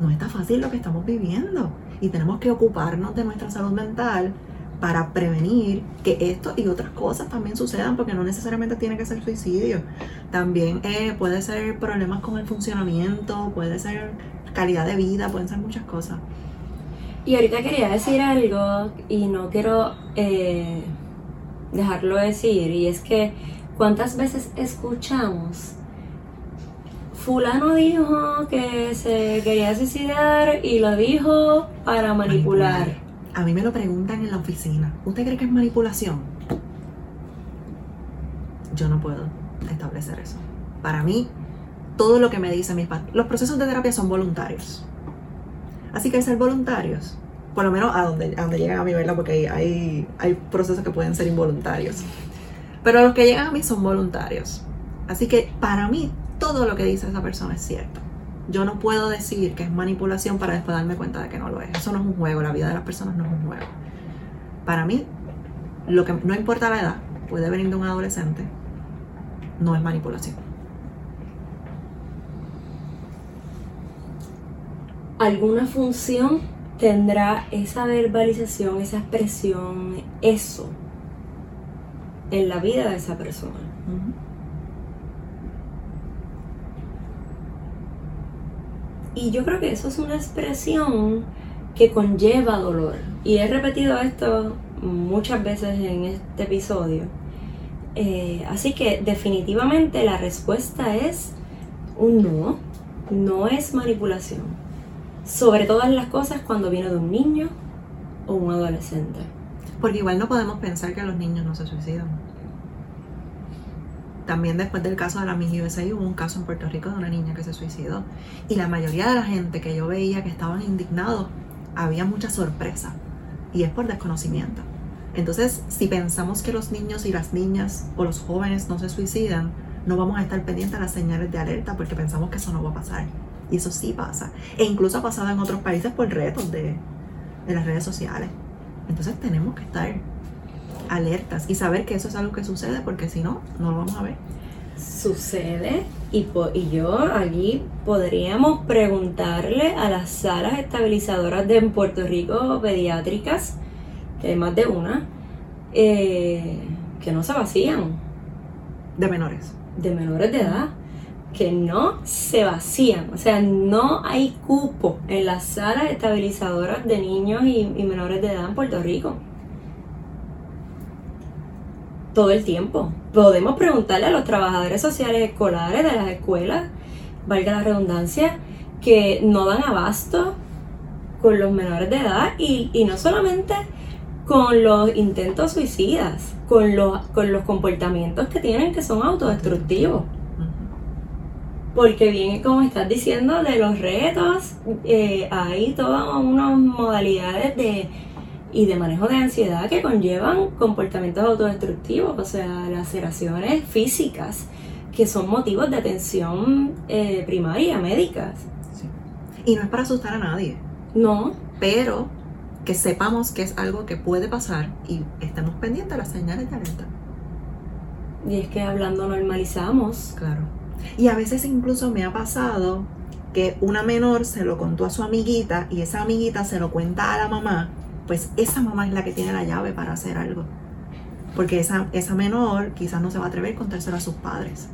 no está fácil lo que estamos viviendo y tenemos que ocuparnos de nuestra salud mental para prevenir que esto y otras cosas también sucedan, porque no necesariamente tiene que ser suicidio. También eh, puede ser problemas con el funcionamiento, puede ser calidad de vida, pueden ser muchas cosas. Y ahorita quería decir algo y no quiero eh, dejarlo decir, y es que cuántas veces escuchamos fulano dijo que se quería suicidar y lo dijo para manipular. A mí me lo preguntan en la oficina. ¿Usted cree que es manipulación? Yo no puedo establecer eso. Para mí, todo lo que me dicen mis padres, los procesos de terapia son voluntarios. Así que al ser voluntarios, por lo menos a donde, a donde llegan a mí, ¿verdad? Porque hay, hay procesos que pueden ser involuntarios. Pero los que llegan a mí son voluntarios. Así que para mí, todo lo que dice esa persona es cierto. Yo no puedo decir que es manipulación para después darme cuenta de que no lo es. Eso no es un juego, la vida de las personas no es un juego. Para mí, lo que no importa la edad, puede venir de un adolescente, no es manipulación. ¿Alguna función tendrá esa verbalización, esa expresión, eso en la vida de esa persona? Y yo creo que eso es una expresión que conlleva dolor. Y he repetido esto muchas veces en este episodio. Eh, así que definitivamente la respuesta es un no. No es manipulación. Sobre todas las cosas cuando viene de un niño o un adolescente. Porque igual no podemos pensar que los niños no se suicidan. También después del caso de la Miss USA hubo un caso en Puerto Rico de una niña que se suicidó. Y la mayoría de la gente que yo veía que estaban indignados, había mucha sorpresa. Y es por desconocimiento. Entonces, si pensamos que los niños y las niñas o los jóvenes no se suicidan, no vamos a estar pendientes a las señales de alerta porque pensamos que eso no va a pasar. Y eso sí pasa. E incluso ha pasado en otros países por retos de, de las redes sociales. Entonces tenemos que estar alertas y saber que eso es algo que sucede porque si no, no lo vamos a ver. Sucede y, y yo aquí podríamos preguntarle a las salas estabilizadoras de Puerto Rico pediátricas, que hay más de una, eh, que no se vacían. De menores. De menores de edad que no se vacían, o sea, no hay cupo en las salas estabilizadoras de niños y menores de edad en Puerto Rico todo el tiempo. Podemos preguntarle a los trabajadores sociales escolares de las escuelas, valga la redundancia, que no dan abasto con los menores de edad y, no solamente con los intentos suicidas, con los, con los comportamientos que tienen que son autodestructivos. Porque bien, como estás diciendo, de los retos, eh, hay todas unas modalidades de y de manejo de ansiedad que conllevan comportamientos autodestructivos, o sea, laceraciones físicas que son motivos de atención eh, primaria, médicas. Y no es para asustar a nadie. No. Pero que sepamos que es algo que puede pasar y estemos pendientes de las señales de alerta. Y es que hablando normalizamos. Claro. Y a veces incluso me ha pasado que una menor se lo contó a su amiguita y esa amiguita se lo cuenta a la mamá pues esa mamá es la que tiene la llave para hacer algo. Porque esa, esa menor quizás no se va a atrever a contárselo a sus padres.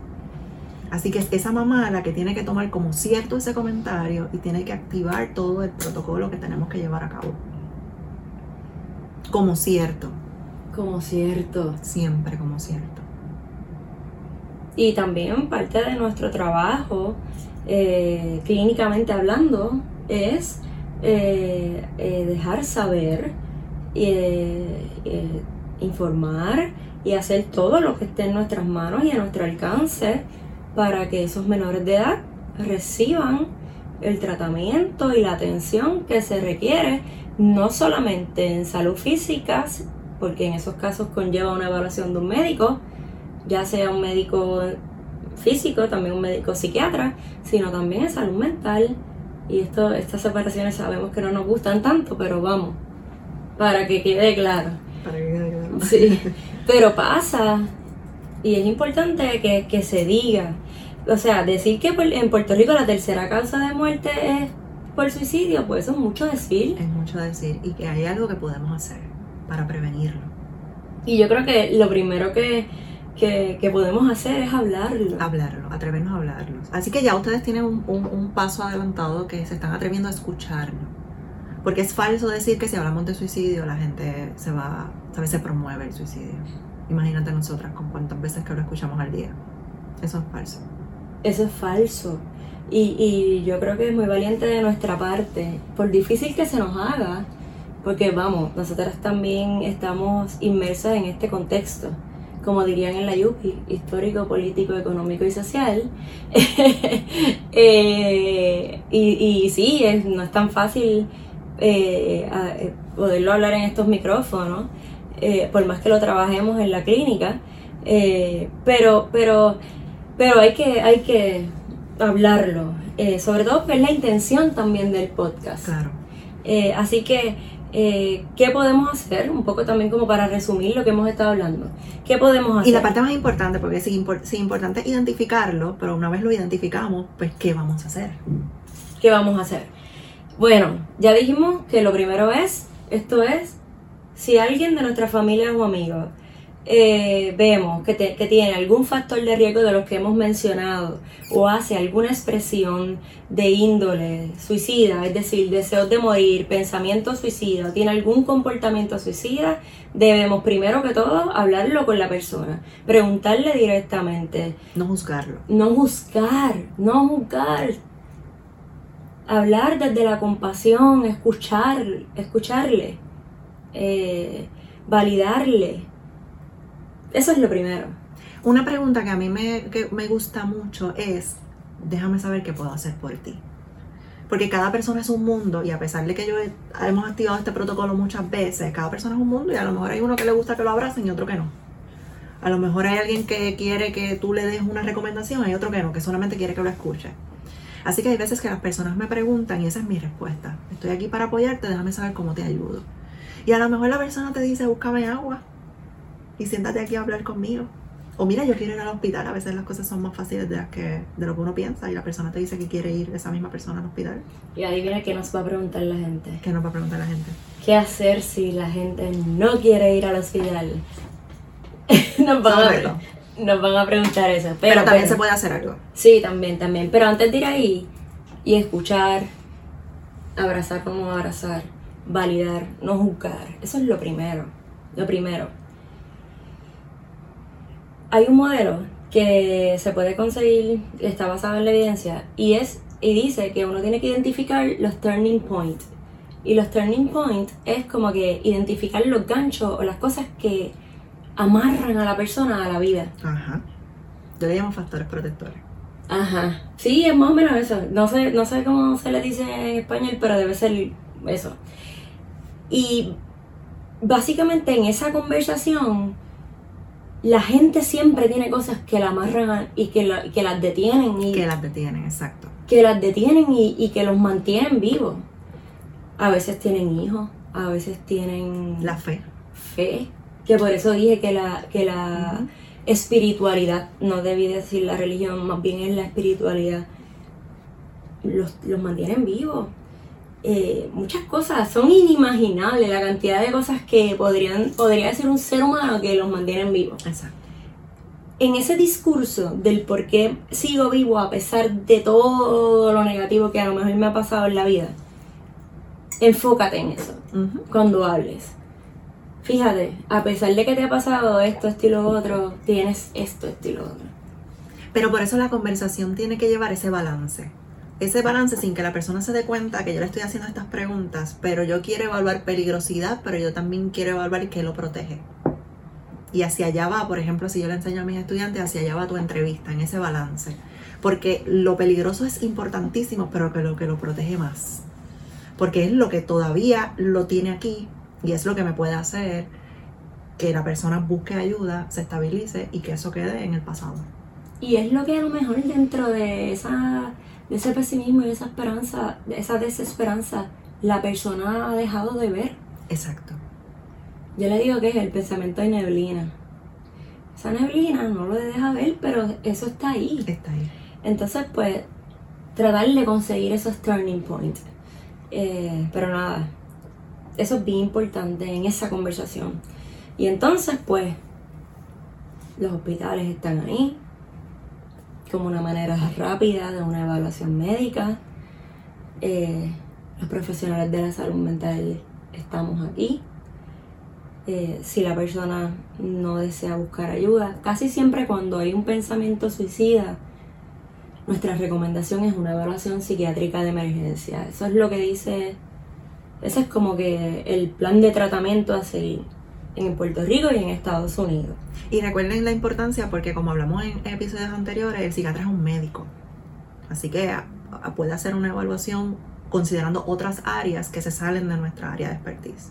Así que es esa mamá la que tiene que tomar como cierto ese comentario y tiene que activar todo el protocolo que tenemos que llevar a cabo. Como cierto. Como cierto. Siempre como cierto. Y también parte de nuestro trabajo, eh, clínicamente hablando, es eh, eh, dejar saber, informar y hacer todo lo que esté en nuestras manos y a nuestro alcance para que esos menores de edad reciban el tratamiento y la atención que se requiere, no solamente en salud física, porque en esos casos conlleva una evaluación de un médico, ya sea un médico físico, también un médico psiquiatra, sino también en salud mental. Y esto, estas separaciones sabemos que no nos gustan tanto, pero vamos, para que quede claro. Para que quede claro. Sí, pero pasa. Y es importante que, que se diga o sea, decir que en Puerto Rico la tercera causa de muerte es por suicidio, pues eso es mucho decir. Es mucho decir y que hay algo que podemos hacer para prevenirlo. Y yo creo que lo primero que, que, podemos hacer es hablarlo. Hablarlo, atrevernos a hablarlo. Así que ya ustedes tienen un, un, paso adelantado que se están atreviendo a escucharlo. Porque es falso decir que si hablamos de suicidio la gente se va, ¿sabes? Se promueve el suicidio. Imagínate nosotras con cuántas veces que lo escuchamos al día. Eso es falso. Eso es falso. Y, y, yo creo que es muy valiente de nuestra parte, por difícil que se nos haga, porque vamos, nosotras también estamos inmersas en este contexto, como dirían en la YUPI, histórico, político, económico y social. Eh, y, y, sí, es, no es tan fácil eh, eh, poderlo hablar en estos micrófonos, por más que lo trabajemos en la clínica, pero, pero pero hay que, hay que hablarlo, sobre todo porque es la intención también del podcast. Claro. Así que, eh, ¿qué podemos hacer? Un poco también como para resumir lo que hemos estado hablando. ¿Qué podemos hacer? Y la parte más importante, porque es, importante identificarlo, pero una vez lo identificamos, pues, ¿qué vamos a hacer? ¿Qué vamos a hacer? Bueno, ya dijimos que lo primero es, esto es, si alguien de nuestra familia o amigo eh, vemos que, tiene algún factor de riesgo de los que hemos mencionado o hace alguna expresión de índole suicida, es decir, deseos de morir, pensamiento suicida o tiene algún comportamiento suicida, debemos primero que todo hablarlo con la persona, preguntarle directamente. No juzgarlo. No juzgar, no juzgar. Hablar desde la compasión, escuchar, escucharle, eh, validarle eso es lo primero. Una pregunta que a mí me, me gusta mucho es, déjame saber qué puedo hacer por ti. Porque cada persona es un mundo y a pesar de que yo hemos activado este protocolo muchas veces, cada persona es un mundo y a lo mejor hay uno que le gusta que lo abracen y otro que no. A lo mejor hay alguien que quiere que tú le des una recomendación y otro que no, que solamente quiere que lo escuche. Así que hay veces que las personas me preguntan y esa es mi respuesta. Estoy aquí para apoyarte, déjame saber cómo te ayudo. Y a lo mejor la persona te dice, búscame agua y siéntate aquí a hablar conmigo. O mira, yo quiero ir al hospital, a veces las cosas son más fáciles de, que, de lo que uno piensa y la persona te dice que quiere ir esa misma persona al hospital. Y adivina qué nos va a preguntar la gente. ¿Qué nos va a preguntar la gente? ¿Qué hacer si la gente no quiere ir al hospital? nos, van a, nos, van a, preguntar eso. Pero, también se puede hacer algo. Sí, también, también. Pero antes de ir ahí y escuchar, abrazar como abrazar, validar, no juzgar. Eso es lo primero. Lo primero hay un modelo que se puede conseguir, está basado en la evidencia, y es y dice que uno tiene que identificar los turning points. Y los turning points es como que identificar los ganchos o las cosas que amarran a la persona a la vida. Ajá. Yo le llamo factores protectores. Ajá. Sí, es más o menos eso. No sé, no sé cómo se le dice en español, pero debe ser eso. Y básicamente en esa conversación la gente siempre tiene cosas que la amarran y que, que las detienen. Y, que las detienen, exacto. Que las detienen y, que los mantienen vivos. A veces tienen hijos, a veces tienen... La fe. Fe. Que por eso dije que la, que la espiritualidad, no debí decir la religión, más bien es la espiritualidad, los, los mantienen vivos. Eh, muchas cosas, son inimaginables la cantidad de cosas que podrían, podría decir un ser humano que los mantienen vivos. Exacto. En ese discurso del por qué sigo vivo a pesar de todo lo negativo que a lo mejor me ha pasado en la vida, enfócate en eso cuando hables. Fíjate, a pesar de que te ha pasado esto, esto y lo otro, tienes esto, esto y lo otro. Pero por eso la conversación tiene que llevar ese balance. Ese balance sin que la persona se dé cuenta que yo le estoy haciendo estas preguntas, pero yo quiero evaluar peligrosidad, pero yo también quiero evaluar qué lo protege. Y hacia allá va, por ejemplo, si yo le enseño a mis estudiantes, hacia allá va tu entrevista, en ese balance. Porque lo peligroso es importantísimo, pero que lo que lo protege más porque es lo que todavía lo tiene aquí y es lo que me puede hacer que la persona busque ayuda, se estabilice y que eso quede en el pasado. Y es lo que a lo mejor dentro de, esa, de ese pesimismo y esa esperanza, de esa desesperanza, la persona ha dejado de ver. Exacto. Yo le digo que es el pensamiento de neblina. Esa neblina no lo deja ver, pero eso está ahí. Está ahí. Entonces, pues, tratar de conseguir esos turning points eh, pero nada, eso es bien importante en esa conversación. Y entonces, pues, los hospitales están ahí como una manera rápida de una evaluación médica. Eh, los profesionales de la salud mental estamos aquí. Eh, si la persona no desea buscar ayuda, casi siempre cuando hay un pensamiento suicida, nuestra recomendación es una evaluación psiquiátrica de emergencia. Eso es lo que dice, ese es como que el plan de tratamiento a seguir en Puerto Rico y en Estados Unidos. Y recuerden la importancia porque como hablamos en episodios anteriores, el psiquiatra es un médico. Así que puede hacer una evaluación considerando otras áreas que se salen de nuestra área de expertise.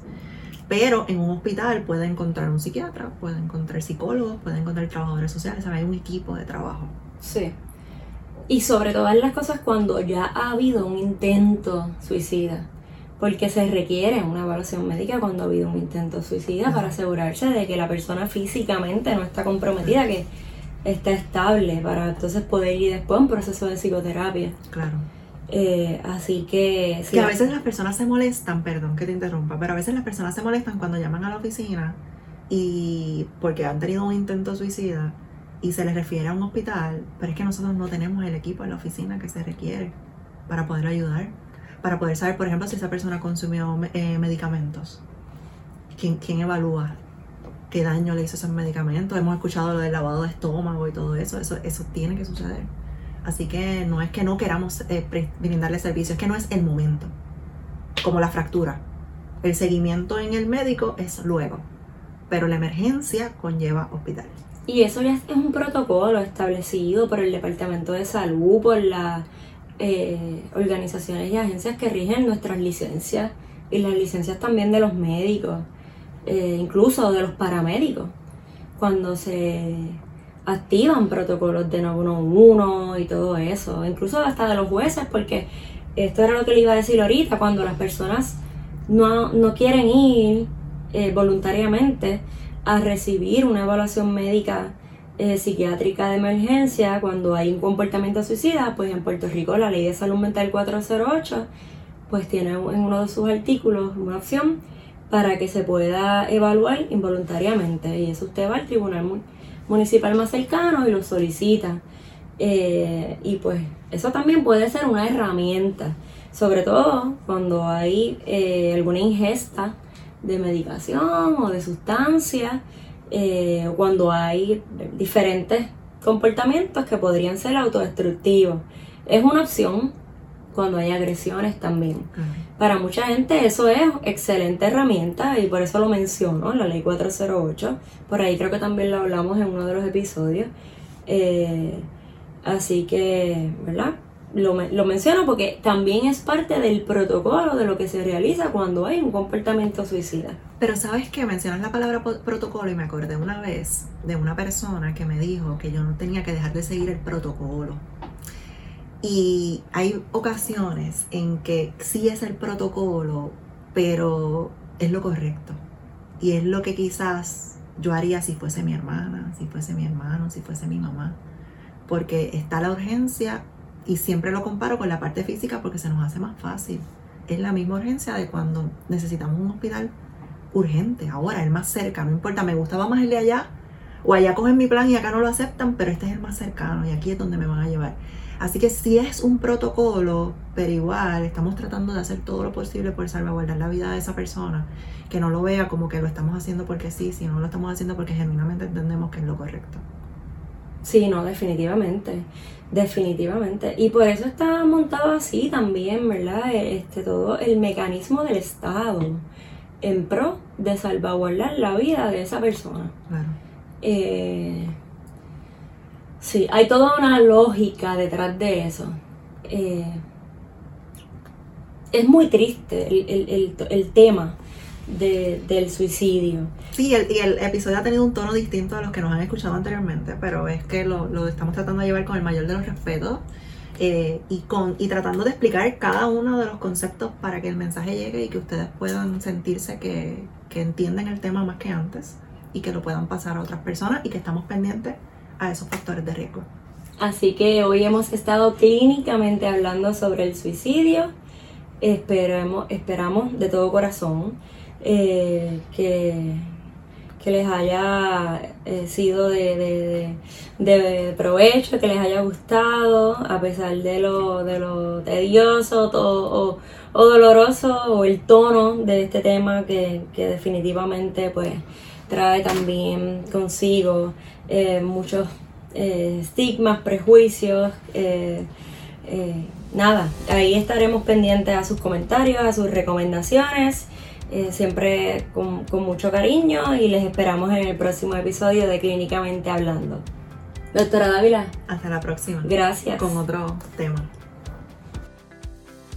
Pero en un hospital puede encontrar un psiquiatra, puede encontrar psicólogos, puede encontrar trabajadores sociales, hay un equipo de trabajo. Sí. Y sobre todas las cosas cuando ya ha habido un intento suicida. Porque se requiere una evaluación médica cuando ha habido un intento suicida para asegurarse de que la persona físicamente no está comprometida, que está estable para entonces poder ir después a un proceso de psicoterapia. Claro. Eh, así que... que a veces las personas se molestan, perdón que te interrumpa, pero a veces las personas se molestan cuando llaman a la oficina y porque han tenido un intento suicida y se les refiere a un hospital, pero es que nosotros no tenemos el equipo en la oficina que se requiere para poder ayudar, para poder saber, por ejemplo, si esa persona consumió eh, medicamentos. ¿Quién, ¿Quién evalúa qué daño le hizo esos medicamentos? Hemos escuchado lo del lavado de estómago y todo eso, eso, eso tiene que suceder. Así que no es que no queramos eh, brindarle servicio, es que no es el momento. Como la fractura. El seguimiento en el médico es luego, pero la emergencia conlleva hospital. Y eso ya es un protocolo establecido por el Departamento de Salud, por las eh, organizaciones y agencias que rigen nuestras licencias y las licencias también de los médicos, eh, incluso de los paramédicos, cuando se activan protocolos de 911 y todo eso, incluso hasta de los jueces, porque esto era lo que le iba a decir ahorita, cuando las personas no, no quieren ir eh, voluntariamente, a recibir una evaluación médica eh, psiquiátrica de emergencia cuando hay un comportamiento suicida, pues en Puerto Rico la ley de salud mental 408 pues tiene en uno de sus artículos una opción para que se pueda evaluar involuntariamente y eso usted va al tribunal municipal más cercano y lo solicita. Eh, y pues eso también puede ser una herramienta sobre todo cuando hay eh, alguna ingesta de medicación o de sustancias, eh, cuando hay diferentes comportamientos que podrían ser autodestructivos. Es una opción cuando hay agresiones también. Para mucha gente eso es excelente herramienta y por eso lo menciono, la ley 408. Por ahí creo que también lo hablamos en uno de los episodios. Eh, así que, ¿verdad? Lo, menciono porque también es parte del protocolo de lo que se realiza cuando hay un comportamiento suicida. Pero sabes que mencionas la palabra protocolo y me acordé una vez de una persona que me dijo que yo no tenía que dejar de seguir el protocolo. Y hay ocasiones en que sí es el protocolo, pero es lo correcto. Y es lo que quizás yo haría si fuese mi hermana, si fuese mi hermano, si fuese mi mamá. Porque está la urgencia y siempre lo comparo con la parte física porque se nos hace más fácil. es la misma urgencia de cuando necesitamos un hospital urgente, ahora, el más cerca, no importa, me gustaba más el de allá, o allá cogen mi plan y acá no lo aceptan, pero este es el más cercano y aquí es donde me van a llevar. Así que si es un protocolo, pero igual estamos tratando de hacer todo lo posible por salvaguardar la vida de esa persona, que no lo vea como que lo estamos haciendo porque sí, sino lo estamos haciendo porque genuinamente entendemos que es lo correcto. Sí, no, definitivamente, definitivamente. Y por eso está montado así también, ¿verdad? Este, todo el mecanismo del Estado en pro de salvaguardar la vida de esa persona. Claro. Eh, sí, hay toda una lógica detrás de eso. Eh, es muy triste el, tema del suicidio. Sí, y el episodio ha tenido un tono distinto a los que nos han escuchado anteriormente, pero es que lo, lo estamos tratando de llevar con el mayor de los respetos eh, y, con, y tratando de explicar cada uno de los conceptos para que el mensaje llegue y que ustedes puedan sentirse que, que entienden el tema más que antes y que lo puedan pasar a otras personas y que estamos pendientes a esos factores de riesgo. Así que hoy hemos estado clínicamente hablando sobre el suicidio. Esperemos, esperamos de todo corazón eh, que que les haya eh, sido de, provecho, que les haya gustado, a pesar de lo, de lo tedioso o, doloroso o el tono de este tema que, definitivamente pues trae también consigo eh, muchos estigmas, prejuicios. nada, ahí estaremos pendientes a sus comentarios, a sus recomendaciones. Eh, siempre con, con mucho cariño y les esperamos en el próximo episodio de Clínicamente Hablando. Doctora Dávila. Hasta la próxima. Gracias. Con otro tema.